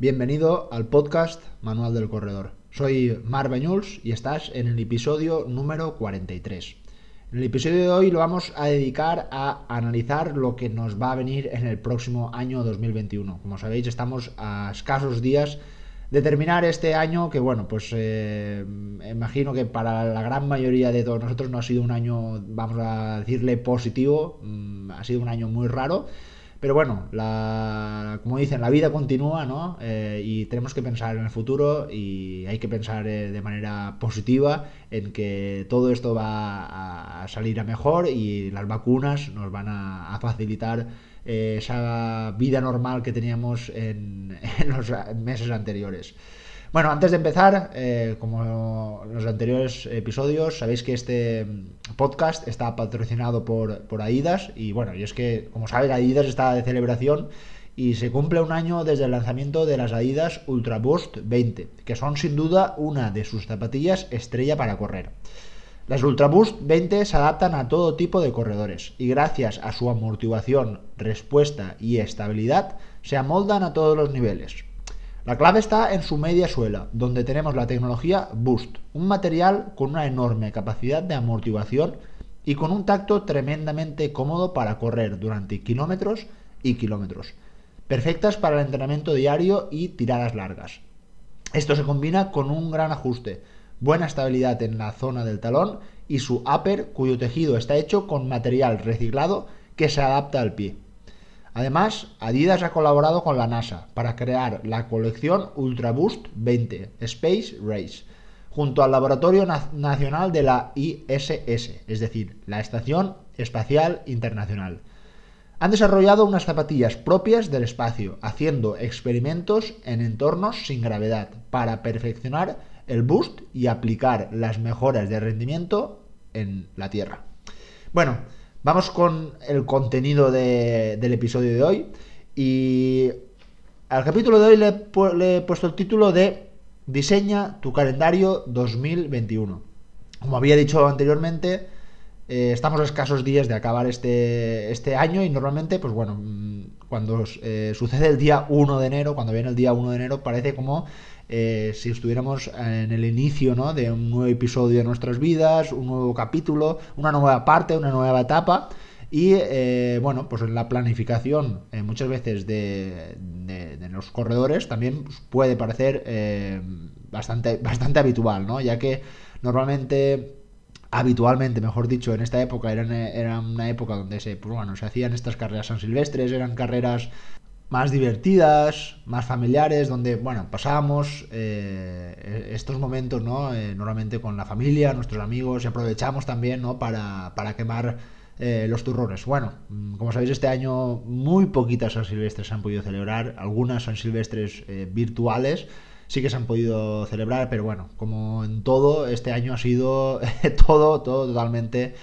Bienvenido al podcast Manual del Corredor. Soy Mar Bañuls y estás en el episodio número 43. En el episodio de hoy lo vamos a dedicar a analizar lo que nos va a venir en el próximo año 2021. Como sabéis, estamos a escasos días de terminar este año que, bueno, pues eh, imagino que para la gran mayoría de todos nosotros no ha sido un año, vamos a decirle, positivo, mm, ha sido un año muy raro. Pero bueno, la, como dicen, la vida continúa, ¿no? Eh, y tenemos que pensar en el futuro y hay que pensar eh, de manera positiva en que todo esto va a, salir a mejor y las vacunas nos van a, facilitar eh, esa vida normal que teníamos en los meses anteriores. Bueno, antes de empezar, eh, como los anteriores episodios, sabéis que este podcast está patrocinado por, por Aidas y bueno, y es que, como sabéis, Adidas está de celebración y se cumple un año desde el lanzamiento de las Adidas Ultra Boost 20, que son sin duda una de sus zapatillas estrella para correr. Las Ultra Boost 20 se adaptan a todo tipo de corredores y gracias a su amortiguación, respuesta y estabilidad se amoldan a todos los niveles. La clave está en su media suela, donde tenemos la tecnología Boost, un material con una enorme capacidad de amortiguación y con un tacto tremendamente cómodo para correr durante kilómetros y kilómetros, perfectas para el entrenamiento diario y tiradas largas. Esto se combina con un gran ajuste, buena estabilidad en la zona del talón y su upper cuyo tejido está hecho con material reciclado que se adapta al pie. Además, Adidas ha colaborado con la NASA para crear la colección Ultra Boost 20 Space Race, junto al Laboratorio Nacional de la ISS, es decir, la Estación Espacial Internacional. Han desarrollado unas zapatillas propias del espacio, haciendo experimentos en entornos sin gravedad para perfeccionar el boost y aplicar las mejoras de rendimiento en la Tierra. Bueno, Vamos con el contenido del episodio de hoy. Y al capítulo de hoy le, he puesto el título de Diseña tu calendario 2021. Como había dicho anteriormente, eh, estamos a escasos días de acabar este, este año y normalmente, pues bueno, mm, cuando eh, sucede el día 1 de enero, cuando viene el día 1 de enero, parece como eh, si estuviéramos en el inicio ¿no? de un nuevo episodio de nuestras vidas, un nuevo capítulo, una nueva parte, una nueva etapa. Y eh, bueno, pues en la planificación eh, muchas veces de, los corredores también pues, puede parecer bastante, bastante habitual, ¿no? Ya que normalmente habitualmente, mejor dicho, en esta época era, era una época donde se, pues bueno, se hacían estas carreras san silvestres, eran carreras más divertidas, más familiares, donde, bueno, pasábamos eh, estos momentos, ¿no? Eh, normalmente con la familia, nuestros amigos, y aprovechamos también, ¿no? Para, para quemar eh, los turrones. Bueno, mm, como sabéis, este año muy poquitas San Silvestres se han podido celebrar, algunas San Silvestres virtuales sí que se han podido celebrar, pero bueno, como en todo, este año ha sido todo, todo totalmente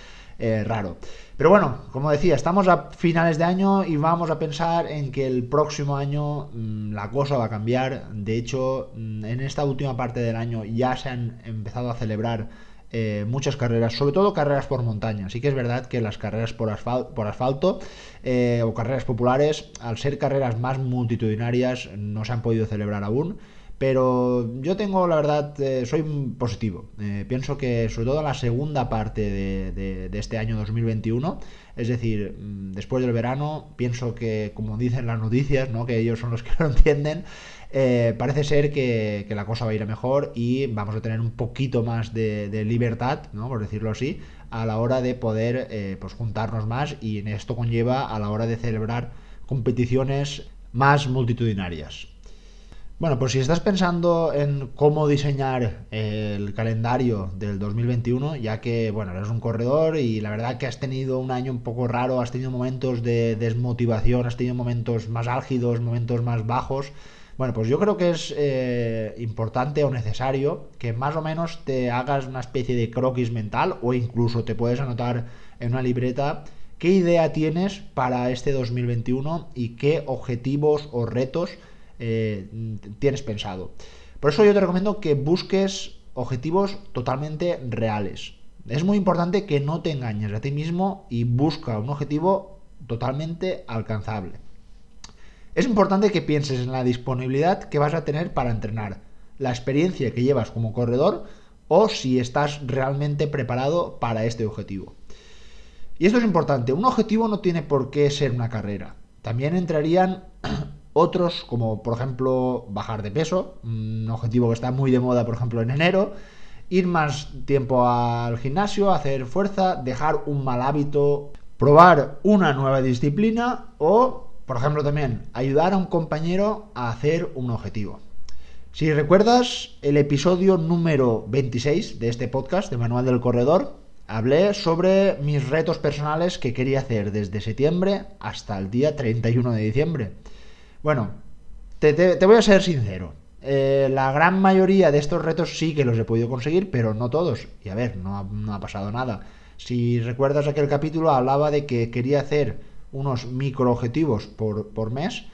raro. Pero bueno, como decía, estamos a finales de año y vamos a pensar en que el próximo año mm, la cosa va a cambiar. De hecho, mm, en esta última parte del año ya se han empezado a celebrar eh, muchas carreras, sobre todo carreras por montaña. Sí que es verdad que las carreras por, asfalto, eh, o carreras populares, al ser carreras más multitudinarias, no se han podido celebrar aún. Pero yo tengo, la verdad, eh, soy positivo. Eh, pienso que sobre todo en la segunda parte de, este año 2021, es decir, mm, después del verano, pienso que, como dicen las noticias, ¿no? que ellos son los que lo entienden, eh, parece ser que, la cosa va a ir mejor y vamos a tener un poquito más de, libertad, ¿no? por decirlo así, a la hora de poder pues juntarnos más y esto conlleva a la hora de celebrar competiciones más multitudinarias. Bueno, pues si estás pensando en cómo diseñar el calendario del 2021, ya que, bueno, eres un corredor y la verdad que has tenido un año un poco raro, has tenido momentos de desmotivación, has tenido momentos más álgidos, momentos más bajos, bueno, pues yo creo que es eh, importante o necesario que más o menos te hagas una especie de croquis mental o incluso te puedes anotar en una libreta qué idea tienes para este 2021 y qué objetivos o retos eh, tienes pensado. Por eso yo te recomiendo que busques objetivos totalmente reales. Es muy importante que no te engañes a ti mismo y busca un objetivo totalmente alcanzable. Es importante que pienses en la disponibilidad que vas a tener para entrenar, la experiencia que llevas como corredor o si estás realmente preparado para este objetivo. Y esto es importante, un objetivo no tiene por qué ser una carrera. También entrarían otros como por ejemplo bajar de peso, un objetivo que está muy de moda por ejemplo en enero, ir más tiempo al gimnasio, hacer fuerza, dejar un mal hábito, probar una nueva disciplina o, por ejemplo, también ayudar a un compañero a hacer un objetivo. Si recuerdas el episodio número 26 de este podcast de Manual del Corredor, hablé sobre mis retos personales que quería hacer desde septiembre hasta el día 31 de diciembre. Bueno, te, voy a ser sincero. Eh, la gran mayoría de estos retos sí que los he podido conseguir, pero no todos. Y a ver, no ha, pasado nada. Si recuerdas aquel capítulo, hablaba de que quería hacer unos micro objetivos por, por mes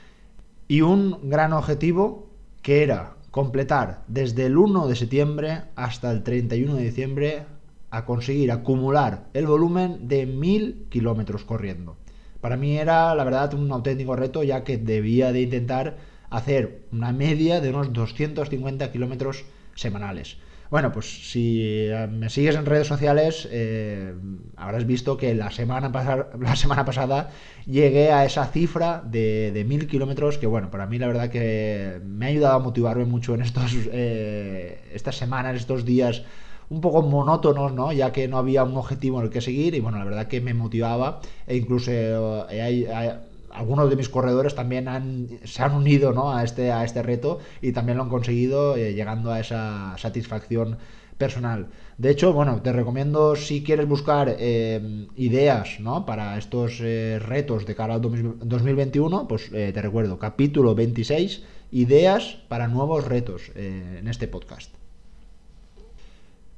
y un gran objetivo que era completar desde el 1 de septiembre hasta el 31 de diciembre a conseguir acumular el volumen de 1000 kilómetros corriendo. Para mí era, la verdad, un auténtico reto ya que debía de intentar hacer una media de unos 250 kilómetros semanales. Bueno, pues si eh, me sigues en redes sociales, eh, habrás visto que la semana, pasada llegué a esa cifra de, de kilómetros, que bueno, para mí la verdad que me ha ayudado a motivarme mucho en estos, eh, estas semanas, estos días un poco monótonos, ¿no? Ya que no había un objetivo en el que seguir y bueno, la verdad que me motivaba e incluso hay, algunos de mis corredores también se han unido a, este, a este reto y también lo han conseguido eh, llegando a esa satisfacción personal. De hecho, bueno, te recomiendo si quieres buscar eh, ideas para estos eh, retos de cara al 2021, pues te recuerdo, capítulo 26, ideas para nuevos retos en este podcast.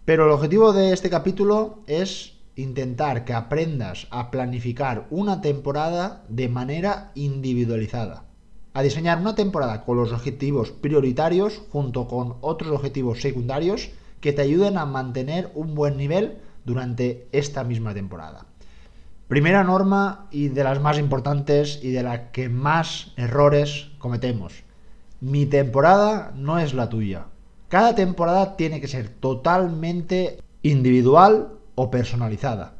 Pero el objetivo de este capítulo es intentar que aprendas a planificar una temporada de manera individualizada. A diseñar una temporada con los objetivos prioritarios junto con otros objetivos secundarios que te ayuden a mantener un buen nivel durante esta misma temporada. Primera norma y de las más importantes y de la que más errores cometemos. Mi temporada no es la tuya. Cada temporada tiene que ser totalmente individual o personalizada.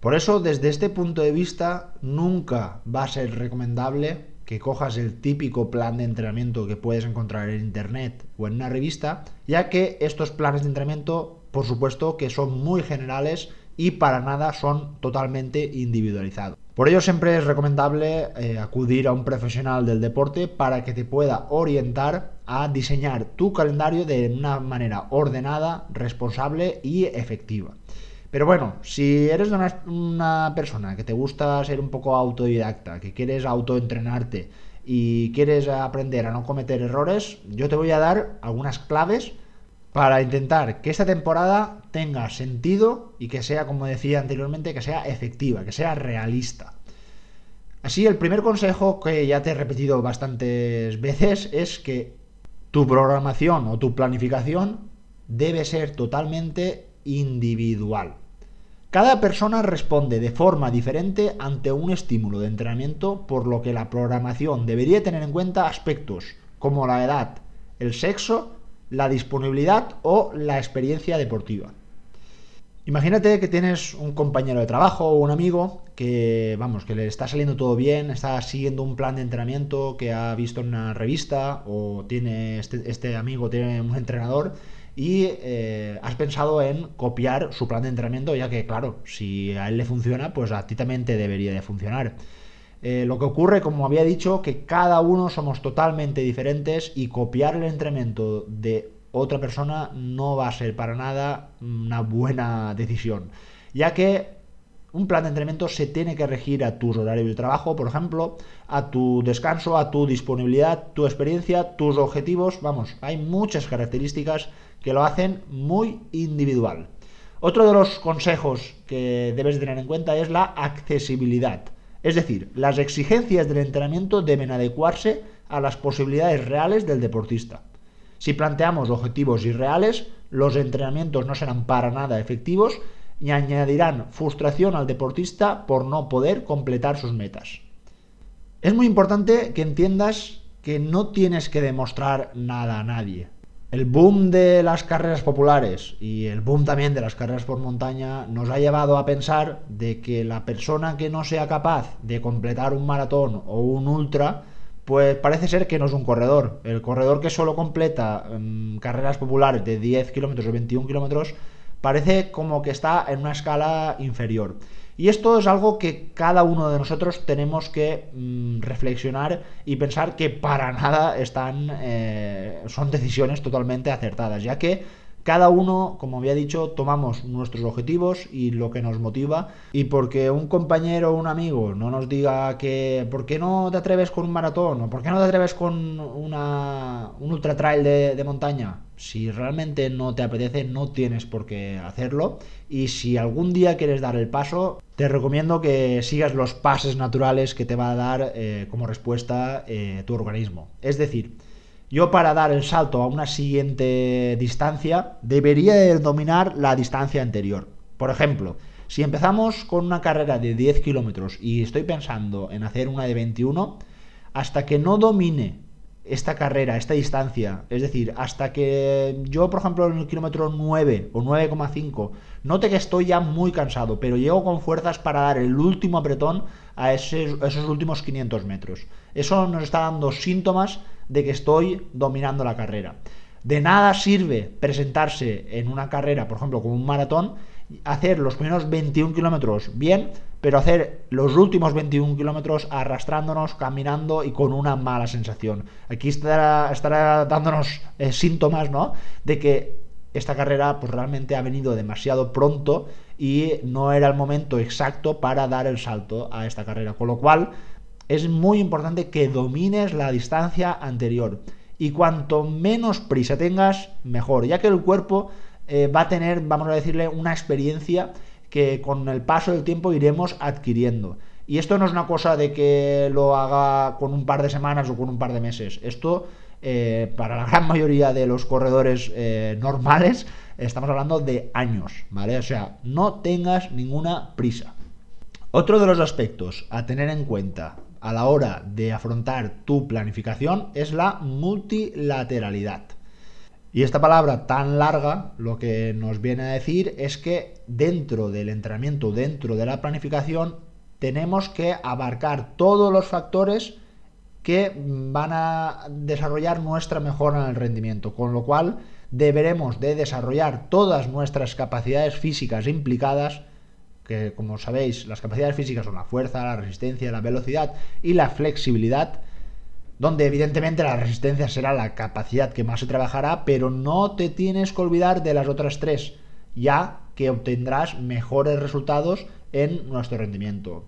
Por eso, desde este punto de vista, nunca va a ser recomendable que cojas el típico plan de entrenamiento que puedes encontrar en internet o en una revista, ya que estos planes de entrenamiento, por supuesto, que son muy generales y para nada son totalmente individualizados. Por ello siempre es recomendable eh, acudir a un profesional del deporte para que te pueda orientar a diseñar tu calendario de una manera ordenada, responsable y efectiva. Pero bueno, si eres una, persona que te gusta ser un poco autodidacta, que quieres autoentrenarte y quieres aprender a no cometer errores, yo te voy a dar algunas claves para intentar que esta temporada tenga sentido y que sea, como decía anteriormente, que sea efectiva, que sea realista. Así, el primer consejo que ya te he repetido bastantes veces es que tu programación o tu planificación debe ser totalmente individual. Cada persona responde de forma diferente ante un estímulo de entrenamiento, por lo que la programación debería tener en cuenta aspectos como la edad, el sexo, la disponibilidad o la experiencia deportiva. Imagínate que tienes un compañero de trabajo o un amigo que, vamos, que le está saliendo todo bien, está siguiendo un plan de entrenamiento que ha visto en una revista o tiene este, este amigo tiene un entrenador y eh, has pensado en copiar su plan de entrenamiento, ya que, claro, si a él le funciona, pues a ti también te debería de funcionar. Eh, lo que ocurre, como había dicho, que cada uno somos totalmente diferentes y copiar el entrenamiento de otra persona no va a ser para nada una buena decisión, ya que un plan de entrenamiento se tiene que regir a tus horarios de trabajo, por ejemplo, a tu descanso, a tu disponibilidad, tu experiencia, tus objetivos. Vamos, hay muchas características que lo hacen muy individual. Otro de los consejos que debes tener en cuenta es la accesibilidad. Es decir, las exigencias del entrenamiento deben adecuarse a las posibilidades reales del deportista. Si planteamos objetivos irreales, los entrenamientos no serán para nada efectivos y añadirán frustración al deportista por no poder completar sus metas. Es muy importante que entiendas que no tienes que demostrar nada a nadie. El boom de las carreras populares y el boom también de las carreras por montaña nos ha llevado a pensar de que la persona que no sea capaz de completar un maratón o un ultra, pues parece ser que no es un corredor. El corredor que solo completa um, carreras populares de 10 kilómetros o 21 kilómetros parece como que está en una escala inferior. Y esto es algo que cada uno de nosotros tenemos que mm, reflexionar y pensar que para nada están, eh, son decisiones totalmente acertadas, ya que cada uno, como había dicho, tomamos nuestros objetivos y lo que nos motiva. Y porque un compañero o un amigo no nos diga que, ¿por qué no te atreves con un maratón? ¿O por qué no te atreves con una, un ultra trail de, montaña? Si realmente no te apetece, no tienes por qué hacerlo. Y si algún día quieres dar el paso, te recomiendo que sigas los pases naturales que te va a dar eh, como respuesta eh, tu organismo. Es decir, yo para dar el salto a una siguiente distancia debería dominar la distancia anterior. Por ejemplo, si empezamos con una carrera de 10 kilómetros y estoy pensando en hacer una de 21, hasta que no domine esta carrera, esta distancia, es decir, hasta que yo, por ejemplo, en el kilómetro 9 o 9,5, note que estoy ya muy cansado, pero llego con fuerzas para dar el último apretón a esos, esos últimos 500 metros. Eso nos está dando síntomas de que estoy dominando la carrera. De nada sirve presentarse en una carrera, por ejemplo, como un maratón, hacer los primeros 21 kilómetros bien, pero hacer los últimos 21 kilómetros arrastrándonos, caminando y con una mala sensación. Aquí estará, estará dándonos eh, síntomas, ¿no? De que esta carrera pues realmente ha venido demasiado pronto y no era el momento exacto para dar el salto a esta carrera. Con lo cual es muy importante que domines la distancia anterior. Y cuanto menos prisa tengas, mejor, ya que el cuerpo eh, va a tener, vamos a decirle, una experiencia que con el paso del tiempo iremos adquiriendo. Y esto no es una cosa de que lo haga con un par de semanas o con un par de meses. Esto, eh, para la gran mayoría de los corredores eh, normales, estamos hablando de años, ¿vale? O sea, no tengas ninguna prisa. Otro de los aspectos a tener en cuenta a la hora de afrontar tu planificación es la multilateralidad. Y esta palabra tan larga lo que nos viene a decir es que dentro del entrenamiento, dentro de la planificación, tenemos que abarcar todos los factores que van a desarrollar nuestra mejora en el rendimiento, con lo cual deberemos de desarrollar todas nuestras capacidades físicas implicadas, que como sabéis las capacidades físicas son la fuerza, la resistencia, la velocidad y la flexibilidad, donde evidentemente la resistencia será la capacidad que más se trabajará, pero no te tienes que olvidar de las otras tres, ya que obtendrás mejores resultados en nuestro rendimiento.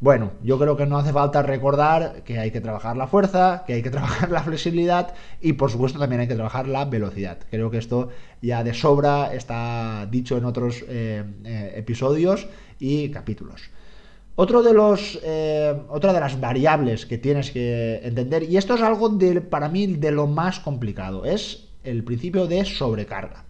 Bueno, yo creo que no hace falta recordar que hay que trabajar la fuerza, que hay que trabajar la flexibilidad y por supuesto también hay que trabajar la velocidad. Creo que esto ya de sobra está dicho en otros eh, eh, episodios y capítulos. Otro de los, eh, otra de las variables que tienes que entender, y esto es algo de, para mí de lo más complicado, es el principio de sobrecarga.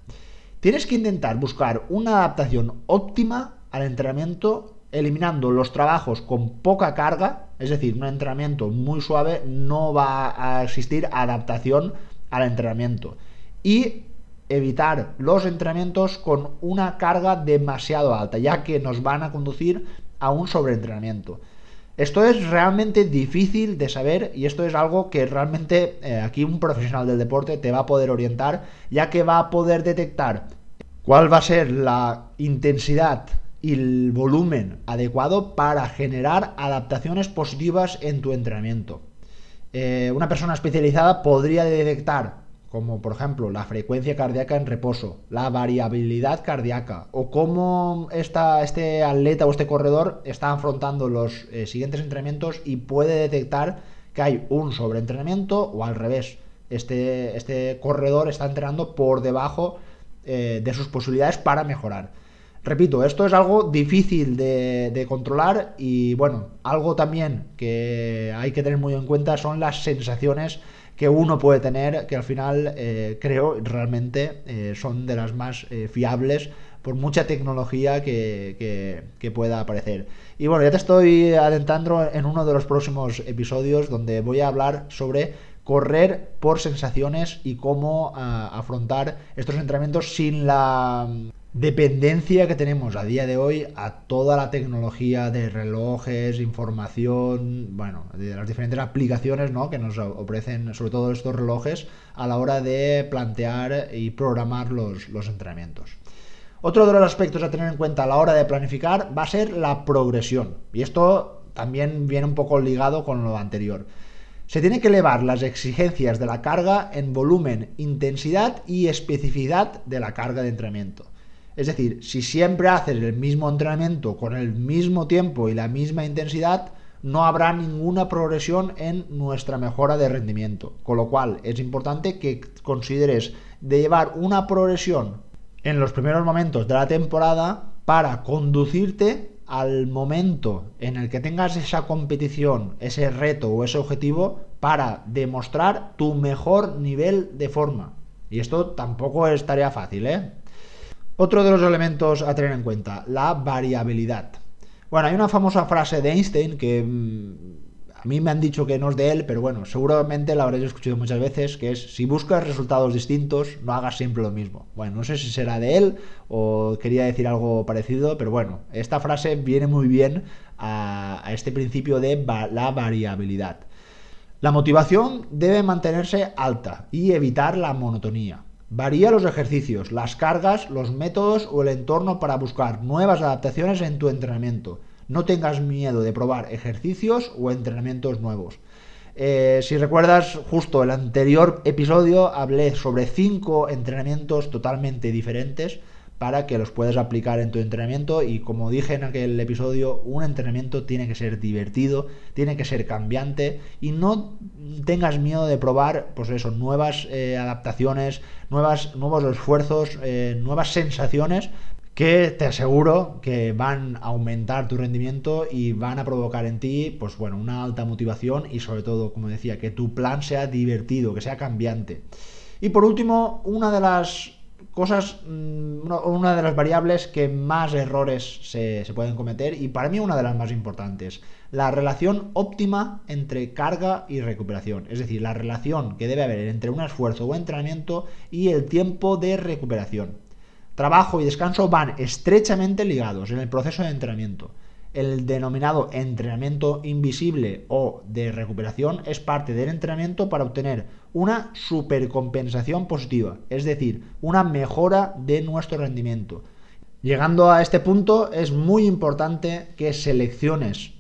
Tienes que intentar buscar una adaptación óptima al entrenamiento eliminando los trabajos con poca carga, es decir, un entrenamiento muy suave, no va a existir adaptación al entrenamiento. Y evitar los entrenamientos con una carga demasiado alta, ya que nos van a conducir a un sobreentrenamiento. Esto es realmente difícil de saber y esto es algo que realmente eh, aquí un profesional del deporte te va a poder orientar, ya que va a poder detectar cuál va a ser la intensidad y el volumen adecuado para generar adaptaciones positivas en tu entrenamiento. Eh, una persona especializada podría detectar como por ejemplo la frecuencia cardíaca en reposo, la variabilidad cardíaca o cómo este atleta o este corredor está afrontando los eh, siguientes entrenamientos y puede detectar que hay un sobreentrenamiento o al revés. Este, este corredor está entrenando por debajo eh, de sus posibilidades para mejorar. Repito, esto es algo difícil de, controlar y bueno, algo también que hay que tener muy en cuenta son las sensaciones que uno puede tener, que al final eh, creo realmente eh, son de las más eh, fiables por mucha tecnología que, que, pueda aparecer. Y bueno, ya te estoy adentrando en uno de los próximos episodios donde voy a hablar sobre correr por sensaciones y cómo ah, afrontar estos entrenamientos sin la dependencia que tenemos a día de hoy a toda la tecnología de relojes, información, bueno, de las diferentes aplicaciones ¿no? que nos ofrecen sobre todo estos relojes a la hora de plantear y programar los, entrenamientos. Otro de los aspectos a tener en cuenta a la hora de planificar va a ser la progresión. Y esto también viene un poco ligado con lo anterior. Se tiene que elevar las exigencias de la carga en volumen, intensidad y especificidad de la carga de entrenamiento. Es decir, si siempre haces el mismo entrenamiento con el mismo tiempo y la misma intensidad, no habrá ninguna progresión en nuestra mejora de rendimiento. Con lo cual es importante que consideres de llevar una progresión en los primeros momentos de la temporada para conducirte al momento en el que tengas esa competición, ese reto o ese objetivo para demostrar tu mejor nivel de forma. Y esto tampoco es tarea fácil, ¿eh? Otro de los elementos a tener en cuenta, la variabilidad. Bueno, hay una famosa frase de Einstein que mm, a mí me han dicho que no es de él, pero bueno, seguramente la habréis escuchado muchas veces, que es si buscas resultados distintos, no hagas siempre lo mismo. Bueno, no sé si será de él o quería decir algo parecido, pero bueno, esta frase viene muy bien a, a este principio de la variabilidad. La motivación debe mantenerse alta y evitar la monotonía. Varía los ejercicios, las cargas, los métodos o el entorno para buscar nuevas adaptaciones en tu entrenamiento. No tengas miedo de probar ejercicios o entrenamientos nuevos. Eh, si recuerdas justo el anterior episodio hablé sobre cinco entrenamientos totalmente diferentes para que los puedas aplicar en tu entrenamiento y como dije en aquel episodio, un entrenamiento tiene que ser divertido, tiene que ser cambiante y no tengas miedo de probar pues eso, nuevas eh, adaptaciones, nuevas, nuevos esfuerzos, eh, nuevas sensaciones que te aseguro que van a aumentar tu rendimiento y van a provocar en ti, pues bueno, una alta motivación y sobre todo, como decía, que tu plan sea divertido, que sea cambiante. Y por último, una de las cosas, mm, una de las variables que más errores se, pueden cometer y para mí una de las más importantes, la relación óptima entre carga y recuperación, es decir, la relación que debe haber entre un esfuerzo o entrenamiento y el tiempo de recuperación. Trabajo y descanso van estrechamente ligados en el proceso de entrenamiento el denominado entrenamiento invisible o de recuperación es parte del entrenamiento para obtener una supercompensación positiva, es decir, una mejora de nuestro rendimiento. Llegando a este punto es muy importante que selecciones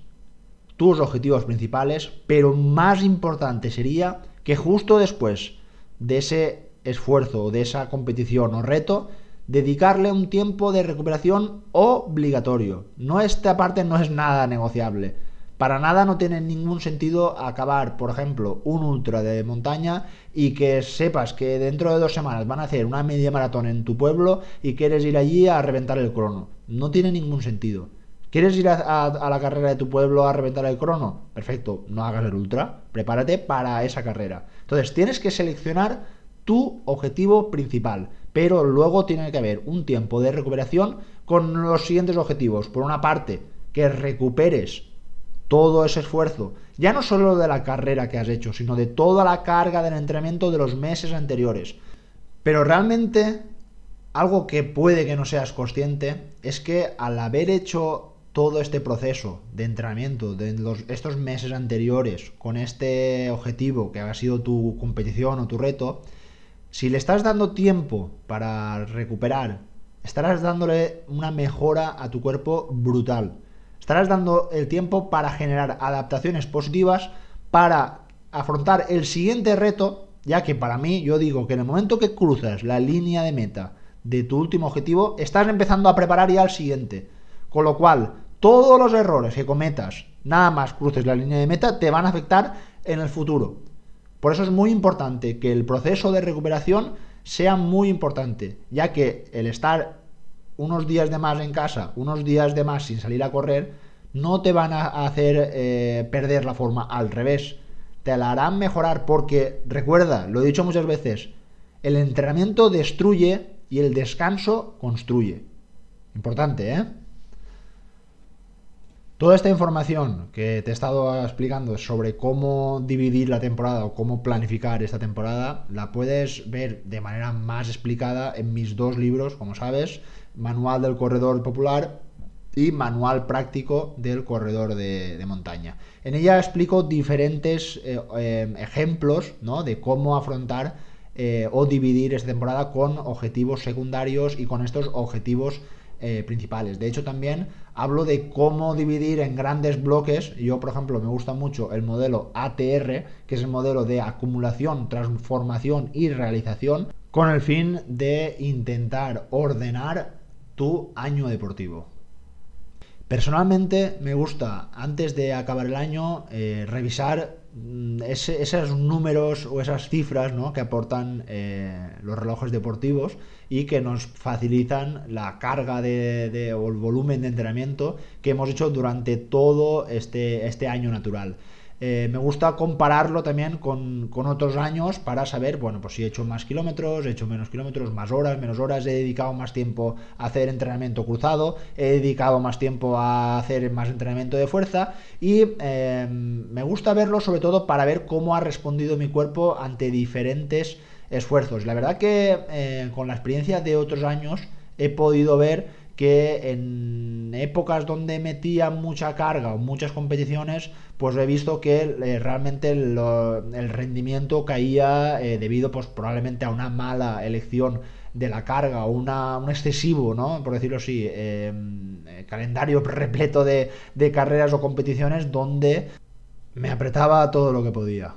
tus objetivos principales, pero más importante sería que justo después de ese esfuerzo, de esa competición o reto, dedicarle un tiempo de recuperación obligatorio. No esta parte no es nada negociable. Para nada no tiene ningún sentido acabar, por ejemplo, un ultra de montaña y que sepas que dentro de dos semanas van a hacer una media maratón en tu pueblo y quieres ir allí a reventar el crono. No tiene ningún sentido. ¿Quieres ir a, a, la carrera de tu pueblo a reventar el crono? Perfecto, no hagas el ultra, prepárate para esa carrera. Entonces tienes que seleccionar tu objetivo principal pero luego tiene que haber un tiempo de recuperación con los siguientes objetivos. Por una parte, que recuperes todo ese esfuerzo, ya no solo de la carrera que has hecho, sino de toda la carga del entrenamiento de los meses anteriores. Pero realmente, algo que puede que no seas consciente es que al haber hecho todo este proceso de entrenamiento de estos meses anteriores con este objetivo que ha sido tu competición o tu reto, si le estás dando tiempo para recuperar, estarás dándole una mejora a tu cuerpo brutal. Estarás dando el tiempo para generar adaptaciones positivas para afrontar el siguiente reto, ya que para mí yo digo que en el momento que cruzas la línea de meta de tu último objetivo, estás empezando a preparar ya el siguiente. Con lo cual, todos los errores que cometas, nada más cruces la línea de meta, te van a afectar en el futuro. Por eso es muy importante que el proceso de recuperación sea muy importante, ya que el estar unos días de más en casa, unos días de más sin salir a correr, no te van a hacer eh, perder la forma al revés. te la harán mejorar porque, recuerda, lo he dicho muchas veces, el entrenamiento destruye y el descanso construye. Importante, ¿eh? Toda esta información que te he estado explicando sobre cómo dividir la temporada o cómo planificar esta temporada, la puedes ver de manera más explicada en mis dos libros, como sabes, Manual del Corredor Popular y Manual Práctico del Corredor de, Montaña. En ella explico diferentes eh, eh, ejemplos de cómo afrontar eh, o dividir esta temporada con objetivos secundarios y con estos objetivos principales. De hecho, también hablo de cómo dividir en grandes bloques. Yo, por ejemplo, me gusta mucho el modelo ATR, que es el modelo de acumulación, transformación y realización, con el fin de intentar ordenar tu año deportivo. Personalmente me gusta, antes de acabar el año, eh, revisar mm, esos números o esas cifras que aportan eh, los relojes deportivos y que nos facilitan la carga de, o el volumen de entrenamiento que hemos hecho durante todo este, este año natural. Eh, me gusta compararlo también con, otros años para saber, bueno, pues si he hecho más kilómetros, he hecho menos kilómetros, más horas, menos horas, he dedicado más tiempo a hacer entrenamiento cruzado, he dedicado más tiempo a hacer más entrenamiento de fuerza y em, me gusta verlo sobre todo para ver cómo ha respondido mi cuerpo ante diferentes esfuerzos. La verdad que eh, con la experiencia de otros años he podido ver que en épocas donde metía mucha carga o muchas competiciones, pues he visto que eh, realmente el rendimiento caía eh, debido pues probablemente a una mala elección de la carga una, un excesivo, ¿no? por decirlo así, em, eh, calendario repleto de carreras o competiciones donde me apretaba todo lo que podía.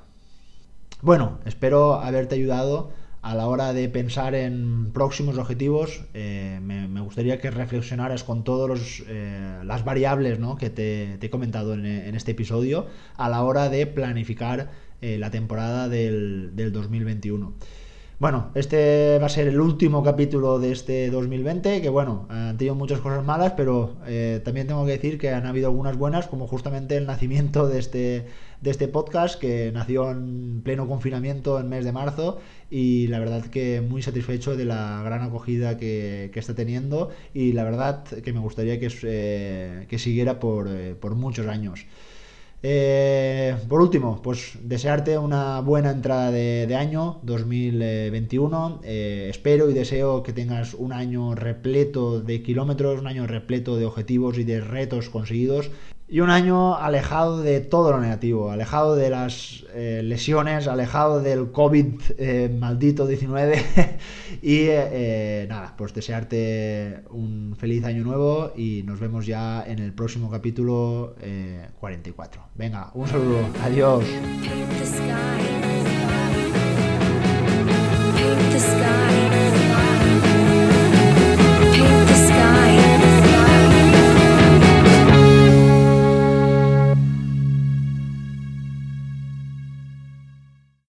Bueno, espero haberte ayudado a la hora de pensar en próximos objetivos, eh, me, gustaría que reflexionaras con todas eh, las variables que te, he comentado en, este episodio a la hora de planificar eh, la temporada del, del 2021. Bueno, este va a ser el último capítulo de este 2020, que bueno, han tenido muchas cosas malas, pero eh, también tengo que decir que han habido algunas buenas, como justamente el nacimiento de este, de este podcast, que nació en pleno confinamiento en mes de marzo, y la verdad que muy satisfecho de la gran acogida que, está teniendo, y la verdad que me gustaría que, eh, que siguiera por, eh, por muchos años. Eh, por último, pues desearte una buena entrada de, año 2021. Eh, espero y deseo que tengas un año repleto de kilómetros, un año repleto de objetivos y de retos conseguidos y un año alejado de todo lo negativo, alejado de las eh, lesiones, alejado del COVID eh, maldito 19 y eh, nada, pues desearte un feliz año nuevo y nos vemos ya en el próximo capítulo 44. Venga, un saludo, adiós.